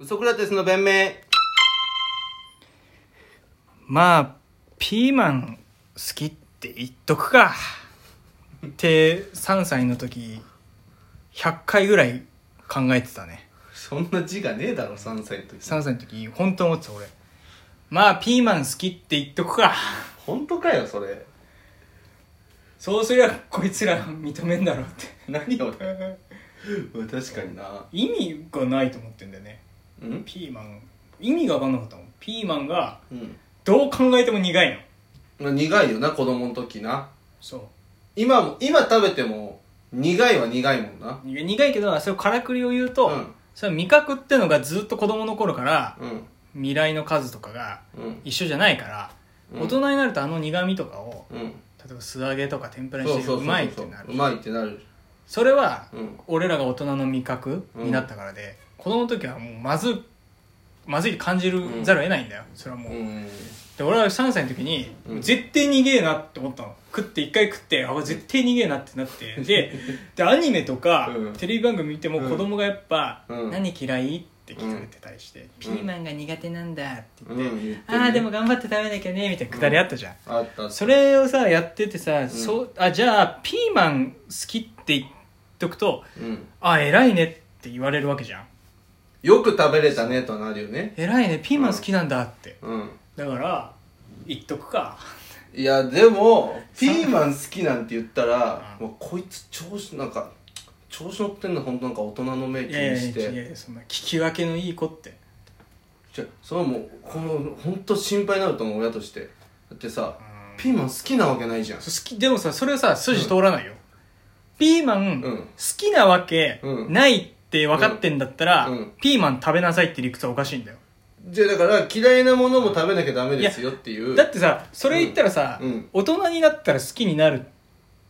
ウソクラテスの弁明。まあピーマン好きって言っとくか。って3歳の時100回ぐらい考えてたね。そんな字がねえだろ3歳の時。3歳の時本当思ってた俺。まあピーマン好きって言っとくか。本当かよそれ。そうすりゃこいつら認めんだろうって。何を 確かにな。意味がないと思ってんだよねうん？ピーマン。意味が分かんなかったもん。ピーマンがうん。どう考えても苦いの。まあ苦いよな子供の時な。そう。今も今食べても苦いは苦いもんな。苦い苦いけどそれをからくりを言うと、うん。それは味覚ってのがずっと子供の頃からうん。未来の数とかがうん。一緒じゃないから、うん。大人になるとあの苦味とかをうん。例えば素揚げとか天ぷらにしてうまいってなるうまいってなる。それはうん。俺らが大人の味覚になったからで、子供の時はもうまずまずい感じるざるを得ないんだよ。それはもう、うん。で俺は3歳の時に、うん。絶対苦えなって思ったの。食って一回食ってあ絶対苦えなってなって。ででアニメとか、うん。テレビ番組見てもうん。子供がやっぱ「うん。何嫌い?」って聞かれてたりして「ピーマンが苦手なんだ」って言ってああでも頑張って食べなきゃね」みたいなくだりあったじゃん、あった。それをさやっててさ、そうあじゃあピーマン好きって言っとくとうん「あ偉いね」って言われるわけじゃんよく食べれたねとはなるよね。偉いねピーマン好きなんだって、うん。だから言っとくか。いやでもピーマン好きなんて言ったらうんもうこいつ調子なんか調子乗ってんの本当なんか大人の目気いやいやいにしてやいやそんな聞き分けのいい子って。じゃそれはもうこの本当心配になると思う親として。だってさうん。ピーマン好きなわけないじゃん。好きでもさそれはさ筋通らないよ、ピーマン、うん。好きなわけうん。ないって分かってんだったら、うん。うんピーマン食べなさいって理屈はおかしいんだよ。じゃあだから嫌いなものも食べなきゃダメですよっていう。だってさそれ言ったらさ、うん。大人になったら好きになるっ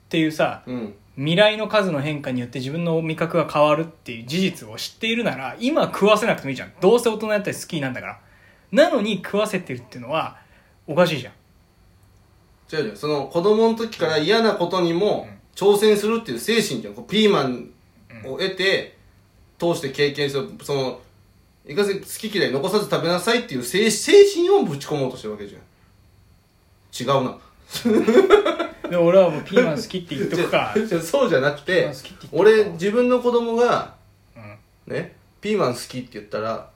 ていうさうん。未来の数の変化によって自分の味覚が変わるっていう事実を知っているなら今食わせなくてもいいじゃん。どうせ大人だったら好きなんだから。なのに食わせてるっていうのはおかしいじゃん。違う違うその子供の時から嫌なことにも挑戦するっていう精神じゃん。こうピーマンを得て通して経験するそのいかせ好き嫌い残さず食べなさいっていう精精神をぶち込もうとしてるわけじゃん。違うな。で俺はもうピーマン好きって言っとくか そうじゃなくて俺自分の子供がうん。ねピーマン好きって言ったら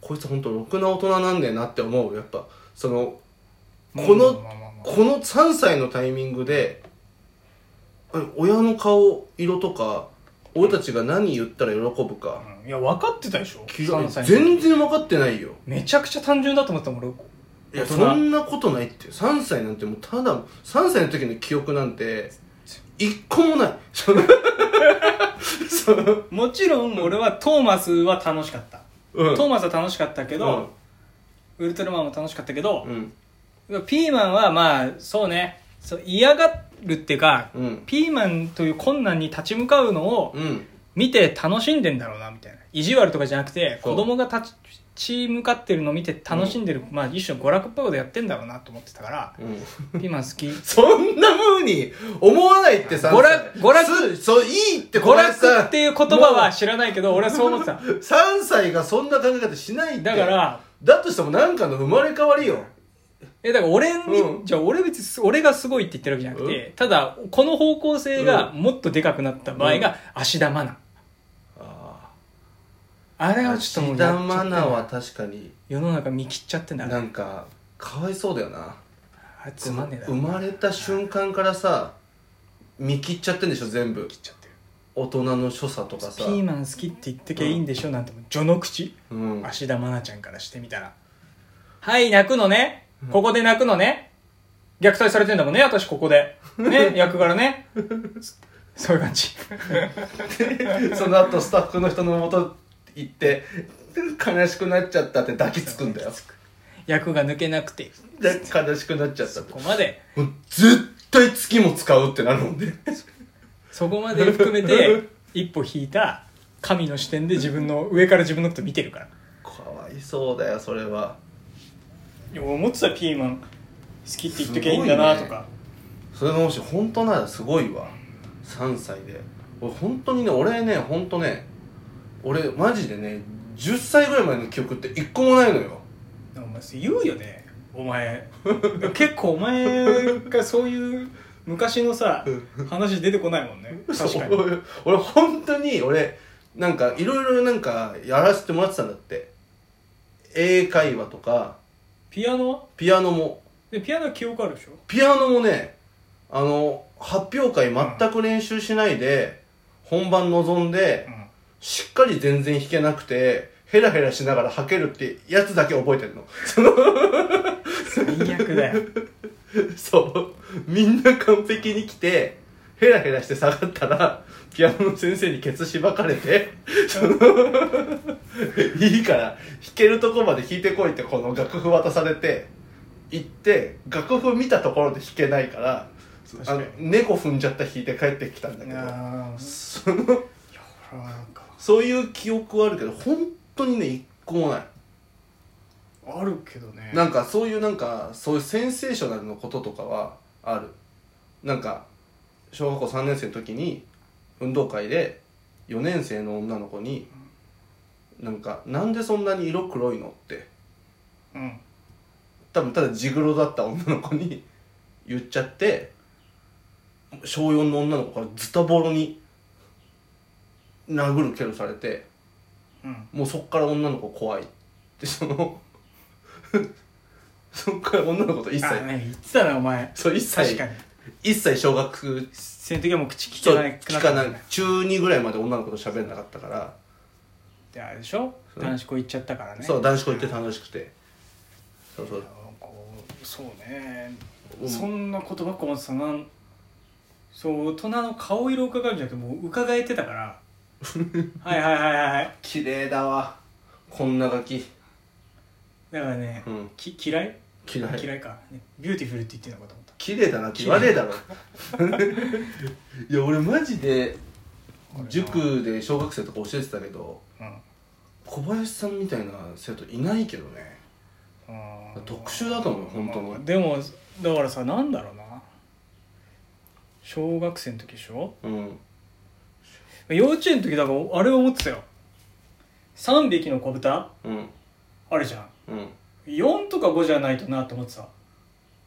こいつ本当ろくな大人なんだよなって思う。やっぱそのこのこの3歳のタイミングであ親の顔色とか俺たちが何言ったら喜ぶか。うん。いや分かってたでしょ？き3歳の時全然分かってないよ。めちゃくちゃ単純だと思ったもん俺いや大人そんなことないって。3歳なんてもうただ3歳の時の記憶なんて一個もない。そのそのもちろん俺はトーマスは楽しかった、うん。トーマスは楽しかったけど、ウルトラマンも楽しかったけどう、ん。ピーマンはまあそうね。そう嫌がるっていうか、うん。ピーマンという困難に立ち向かうのをうん。見て楽しんでんだろうなみたいな。意地悪とかじゃなくて子供が立ち向かってるのを見て楽しんでる、まあ一種の娯楽っぽいことやってんだろうなと思ってたからうん。ピーマン好き。そんな風に思わないってさ娯楽娯楽すそういいって娯楽っていう言葉は知らないけど俺はそう思ってた。3歳がそんな考え方しないって。だからだとしてもなんかの生まれ変わりよえ、だから俺に、うんじゃあ俺別にす、俺がすごいって言ってるわけじゃなくて、ただ、この方向性がもっとでかくなった場合が、芦田愛菜。ああれあはちょっともう田やっちゃってんだ愛菜は確かに世の中見切っちゃってんだなんかかわいそうだよなあれつまんねえだ生ろ。まれた瞬間からさ見切っちゃってんでしょ全部切っちゃってる。大人の所作とかさピーマン好きって言ってきゃいいんでしょ、なんてもう序の口。うん芦田愛菜ちゃんからしてみたら。はい、泣くのね。ここで泣くのね。虐待されてんだもんね、私ここで。ね、役柄ね。そういう感じ。その後スタッフの人のもと行って悲しくなっちゃったって抱きつくんだよ。役が抜けなくて、で悲しくなっちゃったって。ここまで。もう絶対月も使うってなるもんね。そこまで含めて一歩引いた神の視点で自分の上から自分のこと見てるから。かわいそうだよそれは思ってたピーマン好きって言っときゃいいんだなとか、それがもし本当ならすごいわ。3歳で。俺本当にね俺ね本当ね俺マジでね10歳ぐらいまでの記憶って一個もないのよ。お前言うよね。お前。結構お前がそういう昔のさ話出てこないもんね。確かに。俺俺本当に俺なんかいろいろなんかやらせてもらってたんだって。英会話とかピアノ？はピアノも。でピアノは記憶あるでしょ？ピアノもねあの発表会全く練習しないで、本番臨んで、うんしっかり全然弾けなくてヘラヘラしながら弾けるってやつだけ覚えてるのその。最悪だよ。そう。みんな完璧に来てヘラヘラして下がったらピアノの先生にケツしばかれてそのいいから弾けるとこまで弾いてこいってこの楽譜渡されて行って楽譜見たところで弾けないからあの猫踏んじゃった弾いて帰ってきたんだけど。そのそういう記憶はあるけど本当にね一個もない。あるけどね。なんかそういうなんかそういうセンセーショナルのこととかはある。なんか小学校3年生の時に運動会で4年生の女の子になんか「なんでそんなに色黒いの?」ってうん。多分ただジグロだった女の子に 言っちゃって小4の女の子からズタボロに殴る蹴るされてうん。もうそっから女の子怖いって そのそっから女の子と一切あね言ってたなお前。そう一切確かに一切小学その時はもう口聞そうかなくな聞かない中2ぐらいまで女の子と喋んなかったから、であれでしょ？男子校行っちゃったからね。そう男子校行って楽しくて。そうそう。こうそうね、うん。そんなことばっか思ってたそう大人の顔色を伺うんじゃなくてもう伺えてたから。はいはいはいはいはい。綺麗だわ。こんなガキ。だからね、うん。き嫌い？嫌い。嫌いか、ねビューティフルって言ってんのかと思った綺麗だなって言わねえだろ。いや俺マジで塾で小学生とか教えてたけどうん。小林さんみたいな生徒いないけどね。特殊だと思う本当に。まあでもだからさなんだろうな。小学生の時でしょ？うん。幼稚園の時だからあれ思ってたよ。3匹の子豚？うん。あるじゃん。うん。4とか5じゃないとなって思ってた。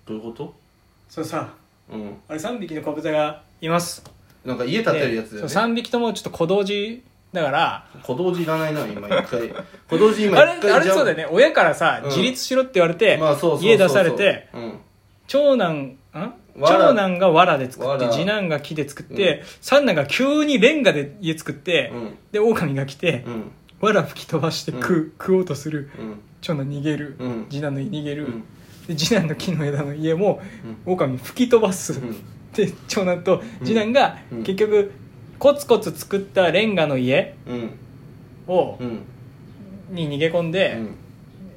どういうこと？それさ。うん。あれ3匹の子豚がいます。なんか家建てるやつだよね。でそう3匹ともちょっと小同時だから。小道寺いらないな今一回。小道寺今あれあれそうだよね。親からさ、うん。自立しろって言われて、まあそうそうそうそう。家出されてうん。長男ん？藁。長男が藁で作って藁。次男が木で作って、三男が急にレンガで家作って、うん。で狼が来て、うん。藁吹き飛ばして食う,、食おうとする。うん。長男逃げる、うん。次男の逃げる、うんで次男の木の枝の家もう狼吹き飛ばす、ん。で長男と次男がうん。結局コツコツ作ったレンガの家うん。を、うん。に逃げ込んで、うん。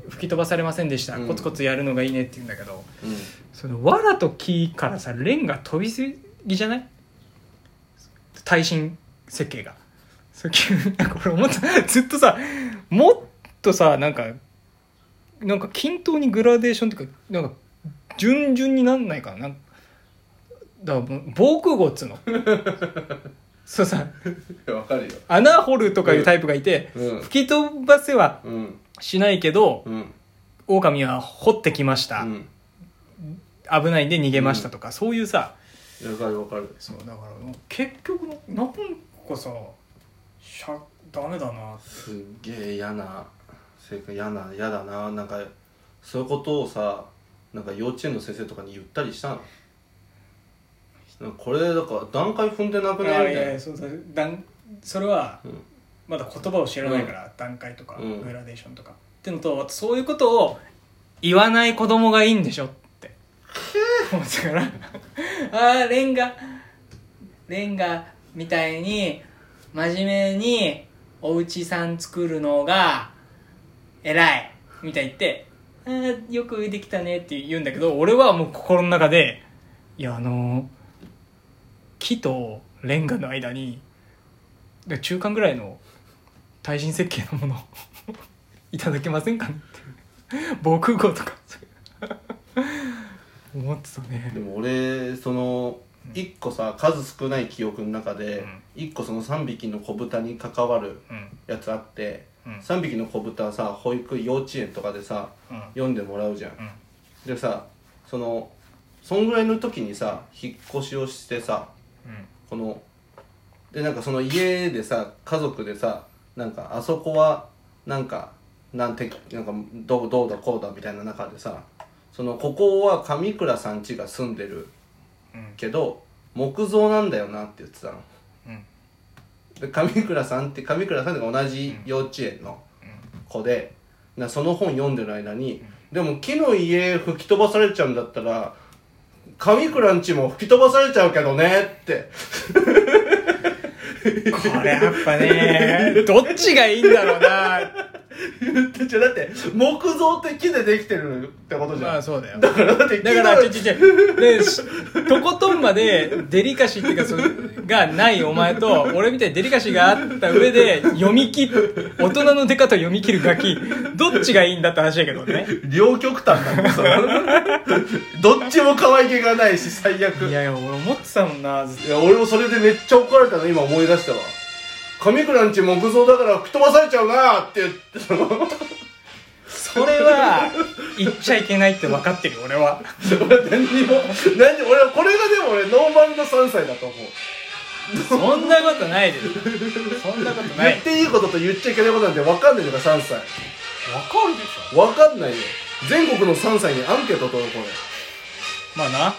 吹き飛ばされませんでした、うん。コツコツやるのがいいねって言うんだけど。うん。その藁と木からさレンガ飛びすぎじゃない？耐震設計が。そう急になんか俺思った。ずっとさもっとさなんかなんか均等にグラデーションっていうかなんか順々になんないかな。なだから防空壕っつうの。そうさ。わかるよ。穴掘るとかいうタイプがいて、うん。吹き飛ばせはうん。しないけど、うん。狼は掘ってきました、うん。危ないんで逃げましたとか、そういうさ。わかるわかる。そうだから結局なんかさしゃダメだなって。すっげえ嫌な性格嫌な嫌だな。なんかそういうことをさなんか幼稚園の先生とかに言ったりしたの？これだから段階踏んでなくないみたいな。やいやそう。だだんそれはうん。まだ言葉を知らないから、段階とか、うん。グラデーションとか。ってのとあとそういうことを言わない子供がいいんでしょって。思ってたから。ああレンガ。レンガみたいに真面目にお家さん作るのが偉い。みたいに言ってあーよくできたねって言うんだけど俺はもう心の中でいやあのー木とレンガの間にで中間ぐらいの耐震設計のものを いただけませんかねって防空壕とか 思ってたね。でも俺その一個さ数少ない記憶の中でうん。一個その3匹の子豚に関わるうん。やつあってうん。3匹の子豚さ保育幼稚園とかでさうん。読んでもらうじゃん。うん。でさそのそんぐらいの時にさ引っ越しをしてさこのでなんかその家でさ家族でさなんかあそこはなんかなんてなんかどうどうだこうだみたいな中でさそのここは上倉さん家が住んでるうん。けど木造なんだよなって言ってたの。うんで上倉さんって上倉さんって同じ幼稚園の子でなその本読んでる間にでも木の家吹き飛ばされちゃうんだったら上倉んちも吹き飛ばされちゃうけどねって。これやっぱねどっちがいいんだろうな言ってちゃだって木造って木でできてるってことじゃん、まあそうだよ。だからだって木だから、ちょちょちょ、で、しとことんまでデリカシーっていうか、そのがないお前と、俺みたいにデリカシーがあった上で、読み切る、大人の出方を読み切るガキ、どっちがいいんだって話だけどね。両極端なんだよそのどっちも可愛げがないし最悪。いやいや、俺思ってたもんな、いや俺もそれでめっちゃ怒られたの今思い出したわ上倉んち木造だから吹き飛ばされちゃうなって言ってそのとそれは、言っちゃいけないって分かってるよ、俺は。俺何にも何に俺はこれがでも俺ノーマルの3歳だと思うそんなことないです。そんなことない。言っていいことと言っちゃいけないことなんて分かんないのか3歳分かるでしょ。分かんないよ全国の3歳にアンケート取ろうこれまあな。